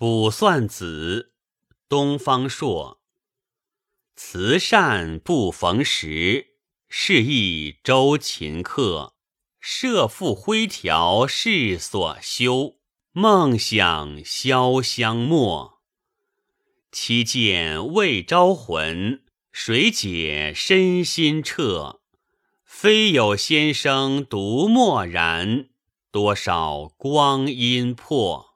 卜算子，东方朔。慈善不逢时，是亦周秦客。社复灰条世所修，梦想潇湘末。七见未招魂，谁解身心彻？非有先生独默然，多少光阴破。